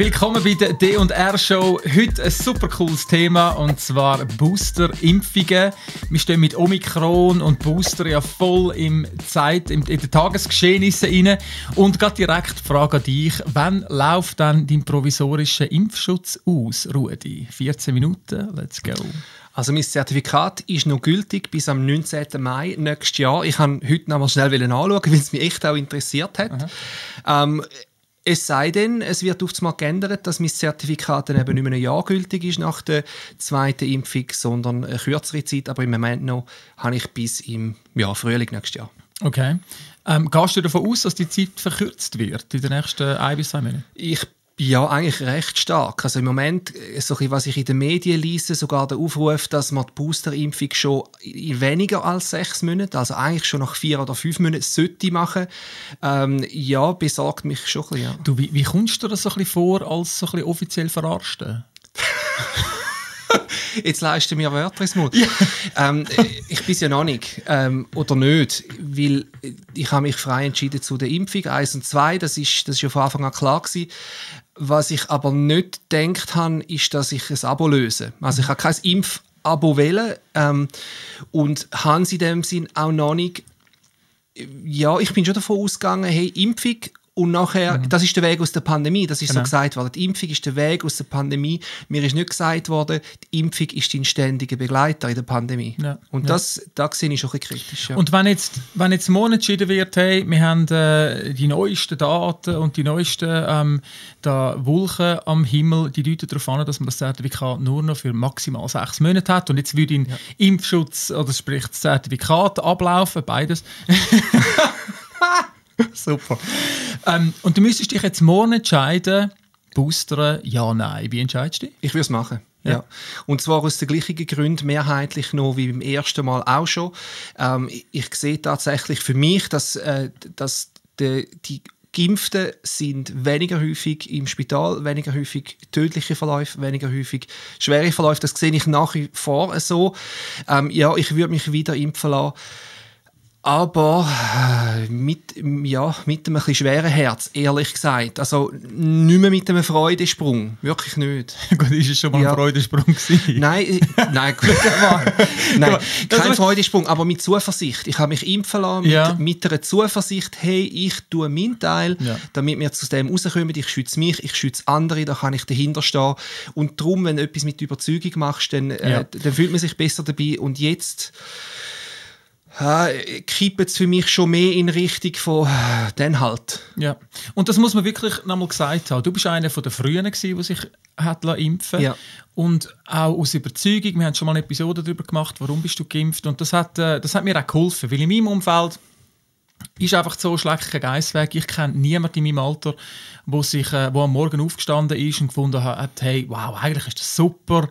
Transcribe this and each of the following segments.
Willkommen bei der D&R Show. Heute ein super cooles Thema und zwar Booster-Impfungen. Wir stehen mit Omikron und Booster ja voll im Zeit, in, den Tagesgeschehnissen rein. Und gerade direkt die Frage an dich. Wann läuft dann dein provisorischer Impfschutz aus, Rudi? 14 Minuten, let's go. Also mein Zertifikat ist noch gültig bis am 19. Mai nächstes Jahr. Ich kann heute noch mal schnell anschauen, weil es mich echt auch interessiert hat. Ähm, es sei denn, es wird auf einmal geändert, dass mein Zertifikat dann eben nicht mehr ein Jahr gültig ist nach der zweiten Impfung, sondern eine kürzere Zeit. Aber im Moment noch habe ich bis im ja, Frühling nächstes Jahr. Okay. Ähm, gehst du davon aus, dass die Zeit verkürzt wird in den nächsten ein bis zwei Monaten? Ich ja, eigentlich recht stark. Also im Moment, äh, so was ich in den Medien lese, sogar der Aufruf, dass man die Boosterimpfung schon in weniger als sechs Monaten, also eigentlich schon nach vier oder fünf Monaten, sollte machen. Ähm, ja, besorgt mich schon ein bisschen. Ja. Du, wie, wie kommst du das so ein bisschen vor, als so ein bisschen offiziell Verarschte? Jetzt leisten mir Wörter ins Mund. Ja. Ähm, ich bin ja noch nicht. Ähm, oder nicht. Weil ich habe mich frei entschieden zu der Impfung. Eins und zwei, das ist, das ist ja von Anfang an klar gewesen. Was ich aber nicht gedacht habe, ist, dass ich ein Abo löse. Also ich habe kein Impfabo wählen ähm, und habe in dem Sinn auch noch nicht ja, ich bin schon davon ausgegangen, hey, Impfung und nachher, mhm. das ist der Weg aus der Pandemie, das ist genau. so gesagt worden. Die Impfung ist der Weg aus der Pandemie. Mir ist nicht gesagt worden, die Impfung ist dein ständiger Begleiter in der Pandemie. Ja. Und ja. das, da sehe ich schon ein bisschen kritisch. Ja. Und wenn jetzt, wenn jetzt morgen entschieden wird, hey, wir haben äh, die neuesten Daten und die neuesten ähm, da Wolken am Himmel, die deuten darauf an, dass man das Zertifikat nur noch für maximal sechs Monate hat und jetzt würde ein Impfschutz, oder sprich das Zertifikat ablaufen, beides. Super. Ähm, und du müsstest dich jetzt morgen entscheiden, boostern, ja, nein. Wie entscheidest du dich? Ich würde es machen. Ja. ja. Und zwar aus den gleichen Gründen, mehrheitlich noch wie beim ersten Mal auch schon. Ähm, ich, ich sehe tatsächlich für mich, dass, äh, dass die, die Geimpften sind weniger häufig im Spital, weniger häufig tödliche Verläufe, weniger häufig schwere Verläufe. Das sehe ich nach wie vor so. Ähm, ja, ich würde mich wieder impfen lassen aber äh, mit, ja, mit einem etwas schweren Herz, ehrlich gesagt. Also nicht mehr mit einem Freudensprung, wirklich nicht. Gut, ist es schon mal ja. ein Freudensprung gewesen? Nein, äh, nein, nein kein Freudensprung, aber mit Zuversicht. Ich habe mich impfen lassen, mit, ja. mit einer Zuversicht, hey, ich tue meinen Teil, ja. damit wir zu dem rauskommen. Ich schütze mich, ich schütze andere, da kann ich dahinter stehen. Und darum, wenn du etwas mit Überzeugung machst, dann, äh, dann fühlt man sich besser dabei. Und jetzt ja, kippt es für mich schon mehr in Richtung von dann halt. Ja, und das muss man wirklich nochmal gesagt haben. Du bist einer von der Frühen, gewesen, der sich hat impfen ja. Und auch aus Überzeugung, wir haben schon mal eine Episode darüber gemacht, warum bist du geimpft. Und das hat, äh, das hat mir auch geholfen, weil in meinem Umfeld ist einfach so schlecht kein Geissweg. Ich kenne niemanden in meinem Alter, wo, sich, äh, wo am Morgen aufgestanden ist und gefunden hat, hey, wow, eigentlich ist das super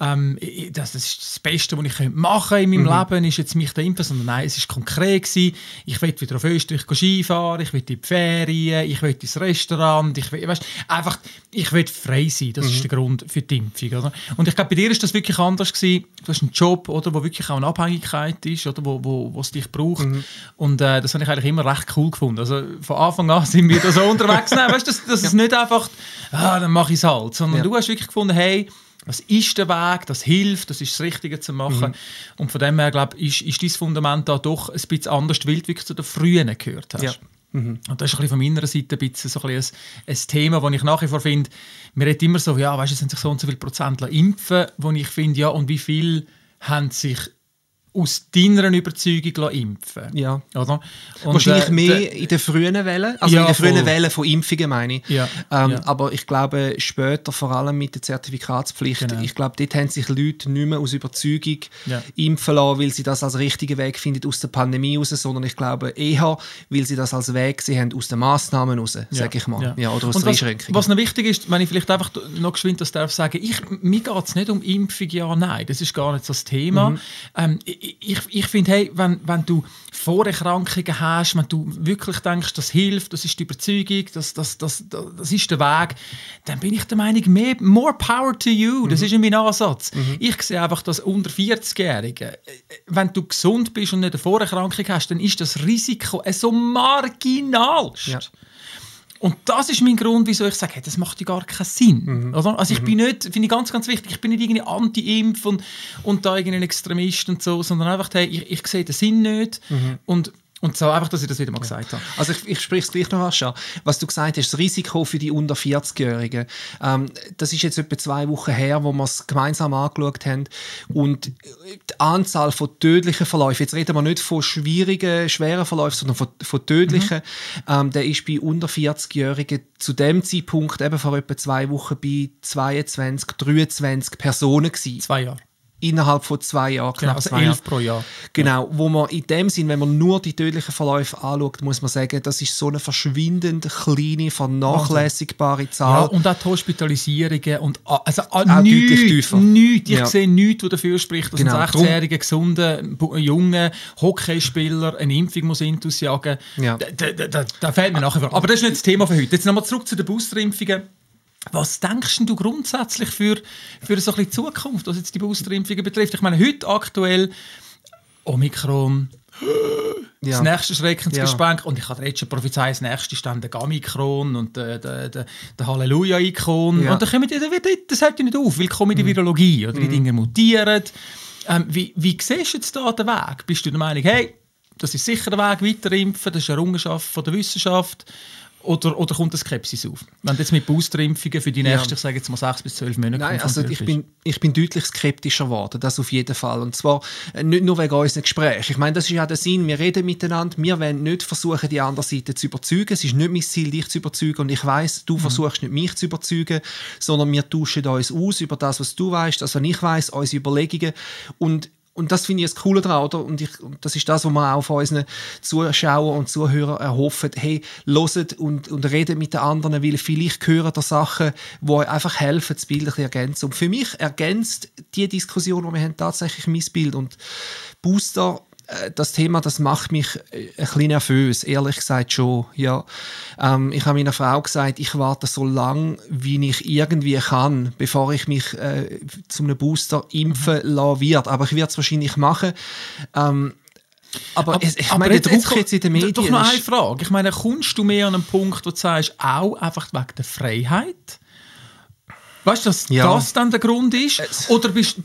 ähm, das, das, ist das Beste, was ich machen in meinem mhm. Leben, ist jetzt mich da impfen, sondern nein, es war konkret gewesen. Ich will wieder auf Österreich Skifahren, ich will in die Ferien, ich will ins Restaurant, ich will, weißt, einfach, ich will frei sein, das mhm. ist der Grund für die Impfung. Oder? Und ich glaube, bei dir ist das wirklich anders gewesen. Du hast einen Job, oder, wo wirklich auch eine Abhängigkeit ist, oder, wo, wo, wo es dich braucht. Mhm. Und äh, das habe ich eigentlich immer recht cool gefunden. Also von Anfang an sind wir da so unterwegs. Nein, weißt, das, das ja. ist nicht einfach, ah, dann mache ich es halt, sondern ja. du hast wirklich gefunden, hey, was ist der Weg, das hilft, das ist das Richtige zu machen. Mhm. Und von dem her, glaube ich, ist, ist dein Fundament da doch ein bisschen anders, weil du wirklich zu den Frühen gehört hast. Ja. Mhm. Und das ist ein von meiner Seite ein bisschen so ein, ein, ein Thema, das ich nach wie vor finde, man redet immer so, ja, weißt du, es sind sich so und so viele Prozent impfen, wo ich finde, ja, und wie viel haben sich aus deiner Überzeugung impfen Ja. Oder? Und, Wahrscheinlich äh, mehr in den frühen Wellen, also ja, in den frühen. Wellen von Impfungen meine ich. Ja, ähm, ja. Aber ich glaube, später, vor allem mit der Zertifikatspflicht, genau. ich glaube, dort haben sich Leute nicht mehr aus Überzeugung impfen lassen, weil sie das als richtigen Weg finden aus der Pandemie raus, sondern ich glaube eher, weil sie das als Weg gesehen haben aus den Massnahmen raus, sage ich mal. Ja. oder aus Und der was, was noch wichtig ist, wenn ich vielleicht einfach noch geschwind das darf sagen, ich, mir geht es nicht um Impfung, ja, nein, das ist gar nicht das Thema. Mhm. Ähm, ich, ich finde, hey, wenn, wenn du Vorerkrankungen hast, wenn du wirklich denkst, das hilft, das ist die Überzeugung, das, das, das, das ist der Weg, dann bin ich der Meinung, mehr, more power to you. Das mhm. ist mein Ansatz. Mhm. Ich sehe einfach, dass unter 40-Jährigen, äh, wenn du gesund bist und nicht eine Vorerkrankung hast, dann ist das Risiko so marginal. Ja. Und das ist mein Grund, wieso ich sage, hey, das macht ja gar keinen Sinn. Mhm. Oder? Also ich mhm. bin nicht, finde ich ganz, ganz wichtig, ich bin nicht irgendwie Anti-Impf und, und da irgendwie ein Extremist und so, sondern einfach, hey, ich, ich sehe den Sinn nicht mhm. und und so einfach, dass ich das wieder mal gesagt habe. Also ich, ich spreche es gleich noch an, Was du gesagt hast, das Risiko für die unter 40-Jährigen. Ähm, das ist jetzt etwa zwei Wochen her, wo wir es gemeinsam angeschaut haben. Und die Anzahl von tödlichen Verläufen, jetzt reden wir nicht von schwierigen, schweren Verläufen, sondern von, von tödlichen, mhm. ähm, der ist bei unter 40-Jährigen zu dem Zeitpunkt, eben vor etwa zwei Wochen, bei 22, 23 Personen gewesen. Zwei Jahre innerhalb von zwei Jahren. Genau, also elf Jahre. pro Jahr. Genau, wo man in dem Sinn, wenn man nur die tödlichen Verläufe anschaut, muss man sagen, das ist so eine verschwindend kleine, vernachlässigbare Zahl. Ja, und auch die Hospitalisierungen und also auch nichts, deutlich tiefer. Nichts, ich ja. sehe nichts, was dafür spricht, dass genau. ein 16-jähriger, gesunder, junger Hockeyspieler eine Impfung muss intus jagen. Ja. Da, da, da, da fehlt mir nachher. Aber das ist nicht das Thema für heute. Jetzt nochmal zurück zu den Boosterimpfungen. Was denkst du grundsätzlich für, für so ein bisschen Zukunft, was jetzt die Boosterimpfungen betrifft? Ich meine, heute aktuell Omikron, ja. das nächste Schreckensgespenst. Ja. Und ich habe jetzt schon prophezeit, das nächste ist dann der Gamikron und der, der, der, der Halleluja-Ikon. Ja. Und dann kommen die, das hört ja nicht auf, weil kommen die mhm. Virologie oder die mhm. Dinge mutieren. Ähm, wie, wie siehst du jetzt da den Weg? Bist du der Meinung, hey, das ist sicher der Weg, weiter das ist eine Errungenschaft von der Wissenschaft? Oder, oder kommt eine Skepsis auf? Wenn du jetzt mit Boosterimpfungen für die nächsten, ja. ich sage jetzt mal sechs bis zwölf Monate Nein, also ich bin, ich bin deutlich skeptischer geworden, das auf jeden Fall. Und zwar äh, nicht nur wegen unseren Gesprächen. Ich meine, das ist ja der Sinn, wir reden miteinander, wir wollen nicht versuchen, die andere Seite zu überzeugen. Es ist nicht mein Ziel, dich zu überzeugen und ich weiß, du mhm. versuchst nicht mich zu überzeugen, sondern wir tauschen uns aus über das, was du weißt, das, was ich weiß, unsere Überlegungen und und das finde ich das Coole daran, oder? Und, ich, und das ist das, was wir auch von unseren Zuschauern und Zuhörern erhoffen. Hey, loset und, und redet mit den anderen, weil vielleicht hören da Sachen, die euch einfach helfen, das Bild ein bisschen ergänzen. Und für mich ergänzt die Diskussion, die wir haben, tatsächlich mein Bild. Und Booster das Thema, das macht mich äh, ein bisschen nervös, ehrlich gesagt schon. Ja. Ähm, ich habe meiner Frau gesagt, ich warte so lange, wie ich irgendwie kann, bevor ich mich äh, zu einem Booster impfen mhm. lassen wird. Aber ich werde es wahrscheinlich machen. Ähm, aber, aber, ich aber meine, jetzt, der Druck jetzt, in den Medien... Doch noch eine Frage. Ich meine, kommst du mehr an einen Punkt, wo du sagst, auch einfach wegen der Freiheit? Weißt du, dass ja. das dann der Grund ist? Oder, bist,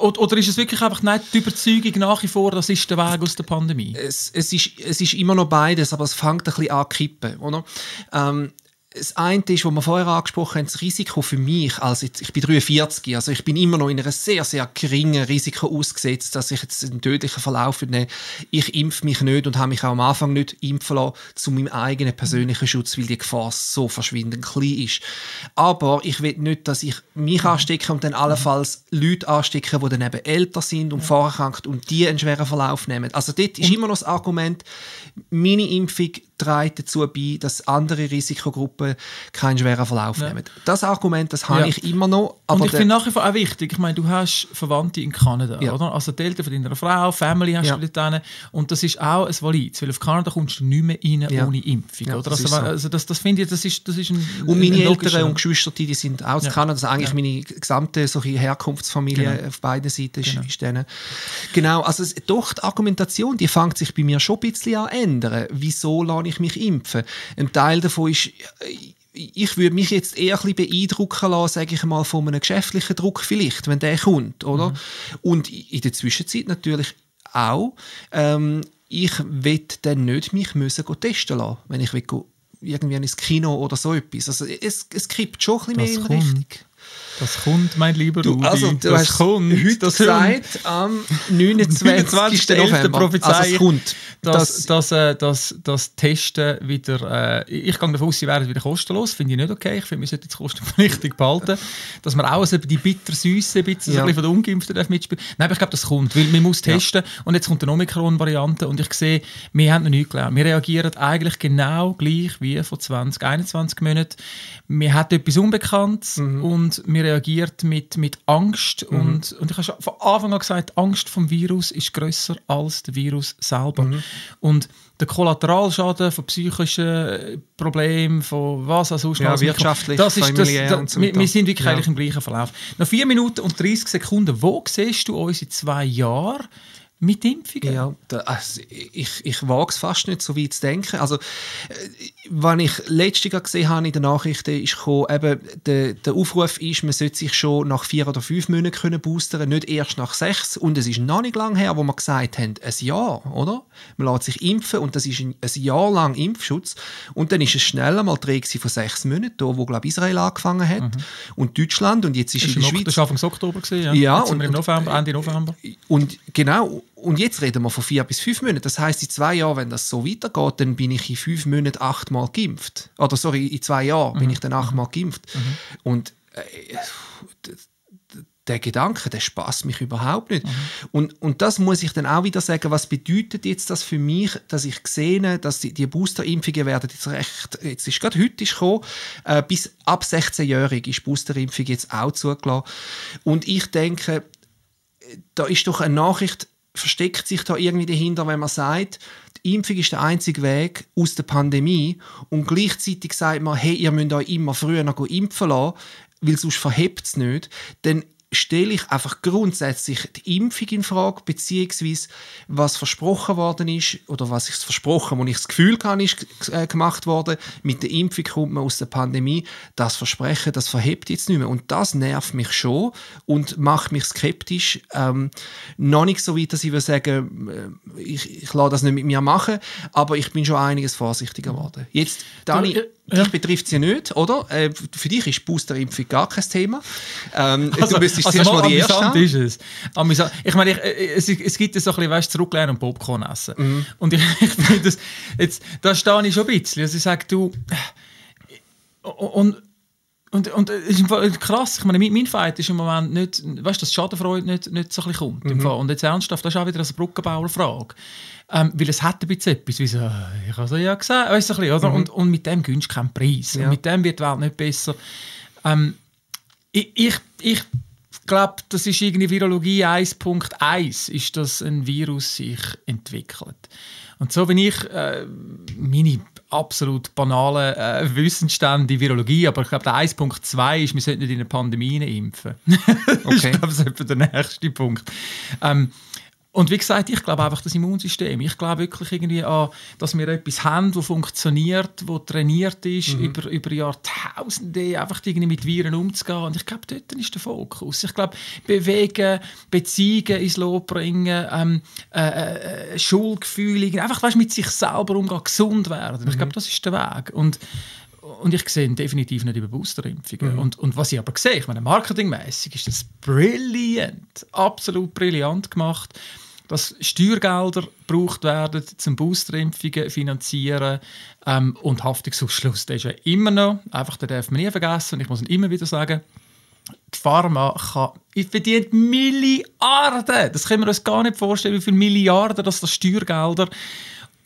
oder ist es wirklich einfach nicht die Überzeugung nach wie vor, das ist der Weg aus der Pandemie? Es, es, ist, es ist immer noch beides, aber es fängt ein bisschen an zu kippen. Oder? Ähm, das eine ist, was wir vorher angesprochen haben, das Risiko für mich, also ich bin 43, also ich bin immer noch in einem sehr, sehr geringen Risiko ausgesetzt, dass ich jetzt einen tödlichen Verlauf nehme. Ich impfe mich nicht und habe mich auch am Anfang nicht impfen lassen, zu meinem eigenen persönlichen Schutz, weil die Gefahr so verschwindend klein ist. Aber ich will nicht, dass ich mich anstecke und dann allenfalls Leute anstecke, die dann eben älter sind und ja. vorerkrankt und die einen schweren Verlauf nehmen. Also dort ist immer noch das Argument, meine Impfung trägt dazu bei, dass andere Risikogruppen keinen schweren Verlauf ja. nehmen. Das Argument, das habe ja. ich immer noch. Und ich finde nach wie vor auch wichtig, ich meine, du hast Verwandte in Kanada, ja. oder? Also die Eltern von deiner Frau, Family hast du dort und das ist auch ein Valides, weil auf Kanada kommst du nicht mehr rein ohne Impfung, oder? Das also, so. also, das, das finde ich, das ist, das ist ein Und meine ein Eltern und Geschwister, die sind auch in Kanada, also eigentlich meine gesamte solche Herkunftsfamilie genau. auf beiden Seiten genau. ist denen. Genau, also doch die Argumentation, die fängt sich bei mir schon ein bisschen an ändern. Wieso lasse ich mich impfen? Ein Teil davon ist, ich würde mich jetzt eher ein bisschen beeindrucken lassen, sage ich mal, von einem geschäftlichen Druck vielleicht, wenn der kommt, oder? Mhm. Und in der Zwischenzeit natürlich auch, ähm, ich will dann nicht mich müssen testen lassen, wenn ich will, irgendwie ins Kino oder so etwas. Also es, es kippt schon ein bisschen das mehr in Richtung. Das kommt, mein lieber Rudi. Also, du das hast kommt, heute das gesagt, am 29. November. Prophezei also es kommt. Dass, dass, äh, dass, dass Testen wieder, äh, ich gehe davon aus, sie werden wieder kostenlos, finde ich nicht okay. Ich finde, wir sollten es kostenpflichtig behalten. Dass man auch die bitter-süße ein bisschen, ja. so ein bisschen von den Ungeimpften mitspielen Nein, aber ich glaube, das kommt, weil man muss testen ja. und jetzt kommt eine Omikron-Variante und ich sehe, wir haben noch nichts gelernt. Wir reagieren eigentlich genau gleich wie vor 20, 21 Monaten. Wir haben etwas Unbekanntes mhm. und wir reagiert mit, mit Angst. Mhm. Und, und ich habe schon von Anfang an gesagt, Angst vom Virus ist größer als der Virus selber. Mhm. Und der Kollateralschaden von psychischen Problemen, von was auch sonst ja, wirtschaftlich, das ist das, da, so wir, wir, sind wirklich ja. im gleichen Verlauf. Nach 4 Minuten und 30 Sekunden, wo siehst du uns in zwei Jahren mit Impfungen? Ja, da, also ich, ich wage es fast nicht so weit zu denken. Also, was ich letztes Jahr gesehen habe in den Nachrichten, ist gekommen, eben, der, der Aufruf ist, man sollte sich schon nach vier oder fünf Monaten können boostern, nicht erst nach sechs. Und es ist noch nicht lange her, wo wir gesagt haben, ein Jahr, oder? Man lässt sich impfen und das ist ein, ein Jahr lang Impfschutz. Und dann ist es schnell einmal Regel von sechs Monaten, da wo glaube Israel angefangen hat mhm. und Deutschland und jetzt ist, ist in der Schweiz. Das war Anfang Oktober gewesen, ja. ja jetzt und, im November, Ende November. Und genau und jetzt reden wir von vier bis fünf Monaten. Das heißt, in zwei Jahren, wenn das so weitergeht, dann bin ich in fünf Monaten achtmal geimpft. Oder sorry, in zwei Jahren mhm. bin ich dann achtmal geimpft. Mhm. Und äh, der Gedanke, der spaßt mich überhaupt nicht. Mhm. Und, und das muss ich dann auch wieder sagen, was bedeutet jetzt das für mich, dass ich sehe, dass die, die Boosterimpfungen werden jetzt recht, jetzt ist gerade heute ist gekommen, äh, bis ab 16-jährig ist Boosterimpfung jetzt auch zugelassen. Und ich denke, da ist doch eine Nachricht versteckt sich da irgendwie dahinter, wenn man sagt, die Impfung ist der einzige Weg aus der Pandemie und gleichzeitig sagt man, hey, ihr müsst euch immer früher noch impfen lassen, weil sonst verhebt es nicht, dann stelle ich einfach grundsätzlich die Impfung in Frage, beziehungsweise was versprochen worden ist oder was ich versprochen, wo ich das Gefühl habe, ist äh, gemacht worden. Mit der Impfung kommt man aus der Pandemie. Das Versprechen, das verhebt jetzt nicht mehr und das nervt mich schon und macht mich skeptisch. Ähm, noch nicht so weit, dass ich würde sagen, äh, ich, ich lasse das nicht mit mir machen, aber ich bin schon einiges vorsichtiger geworden. Jetzt, Dani. Du, ja. Dich betrifft sie nicht, oder? Äh, für dich ist Boosterimpfung gar kein Thema. Ähm, also, du müsstest also zuerst mal die erste ist es. Amüsant. Ich meine, ich, äh, es, es gibt so ein bisschen, weißt, zurücklehnen und Popcorn essen. Mhm. Und ich, ich finde das, jetzt, da stehe ich schon ein bisschen. Also ich sage, du, und, und, und es ist krass, ich meine, mein, Fight ist im Moment nicht, weißt du, dass Schadenfreude nicht, nicht so ein bisschen kommt. Mhm. Und jetzt ernsthaft, das ist auch wieder eine Brückenbauerfrage. Ähm, weil es hat ein bisschen etwas, wie so, ich habe es ja gesagt, weißt du, ein bisschen, oder? Mhm. Und, und mit dem gönnst du keinen Preis. Ja. Und mit dem wird die Welt nicht besser. Ähm, ich, ich, ich glaube, das ist irgendwie Virologie 1.1, ist, dass ein Virus sich entwickelt. Und so wie ich äh, meine absolut banale äh, Wissensstände in Virologie, aber ich glaube, der 1.2 ist, wir sollten nicht in eine Pandemie impfen. Okay. ich glaube, das ist etwa der nächste Punkt. Ähm, und wie gesagt, ich glaube einfach das Immunsystem. Ich glaube wirklich irgendwie an, dass wir etwas haben, das funktioniert, das trainiert ist, mhm. über, über Jahrtausende einfach irgendwie mit Viren umzugehen. Und ich glaube, dort ist der Fokus. Ich glaube, bewegen, Beziehungen ins Lob bringen, ähm, äh, äh, Schuldgefühle, einfach weißt, mit sich selber umgehen, gesund werden. Mhm. Ich glaube, das ist der Weg. Und und ich sehe ihn definitiv nicht über Boosterimpfungen. Mhm. Und, und was ich aber sehe, ich meine, marketingmäßig ist das brillant, absolut brillant gemacht dass Steuergelder gebraucht werden, zum Boosterimpfungen finanzieren ähm, und Haftungsausschluss, der ist ja immer noch, einfach den darf man nie vergessen und ich muss ihn immer wieder sagen, die Pharma kann, verdient Milliarden, das können wir uns gar nicht vorstellen, wie viele Milliarden dass das Steuergelder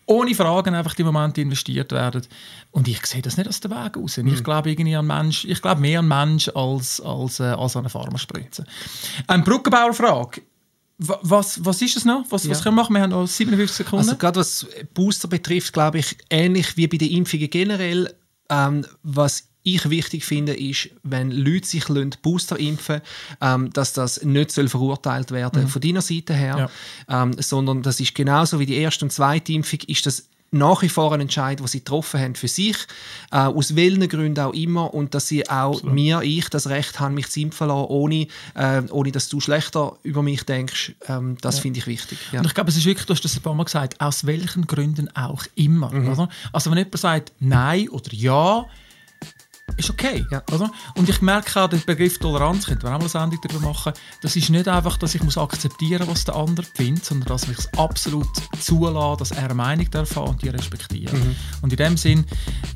ohne Fragen einfach im Moment investiert werden. Und ich sehe das nicht aus der Weg raus. Mhm. Ich glaube irgendwie an Mensch, ich glaube mehr an Mensch als, als, äh, als an eine Pharmaspritze. Eine Brückenbauerfrage. Was, was ist es noch? Was, ja. was können wir machen? Wir haben noch 57 Sekunden. Also gerade was Booster betrifft, glaube ich, ähnlich wie bei den Impfungen generell, ähm, was ich wichtig finde, ist, wenn Leute sich Booster impfen ähm, dass das nicht soll verurteilt werden mhm. von deiner Seite her, ja. ähm, sondern das ist genauso wie die erste und zweite Impfung, ist das nach wie vor ein Entscheid, den sie getroffen haben für sich, äh, aus welchen Gründen auch immer, und dass sie auch Absolut. mir, ich, das Recht haben, mich zu impfen lassen, ohne, äh, ohne dass du schlechter über mich denkst. Ähm, das ja. finde ich wichtig. Ja. Und ich glaube, es ist wirklich, du hast das ein paar Mal gesagt, aus welchen Gründen auch immer. Mhm. Also wenn jemand sagt Nein oder Ja, ist okay. Ja. Oder? Und ich merke auch den Begriff Toleranz, könnte man auch mal eine Sendung darüber machen, das ist nicht einfach, dass ich muss akzeptieren muss, was der andere findet, sondern dass ich es absolut zulasse, dass er eine Meinung darf und die respektieren. Mhm. Und in dem Sinn,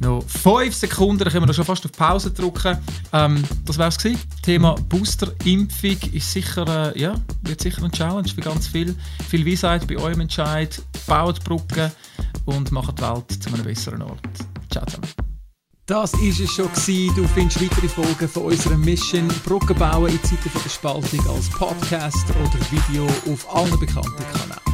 noch fünf Sekunden, dann können wir da schon fast auf Pause drücken. Ähm, das wäre es gewesen. Thema Booster-Impfung ist sicher, äh, ja, wird sicher eine Challenge für ganz viel. Viel Weisheit bei eurem Entscheid. Baut Brücken und macht die Welt zu einem besseren Ort. Ciao zusammen. Das war es schon. Du findest weitere Folgen von unserer Mission Brücken bauen in Zeiten der Spaltung als Podcast oder Video auf allen bekannten Kanälen.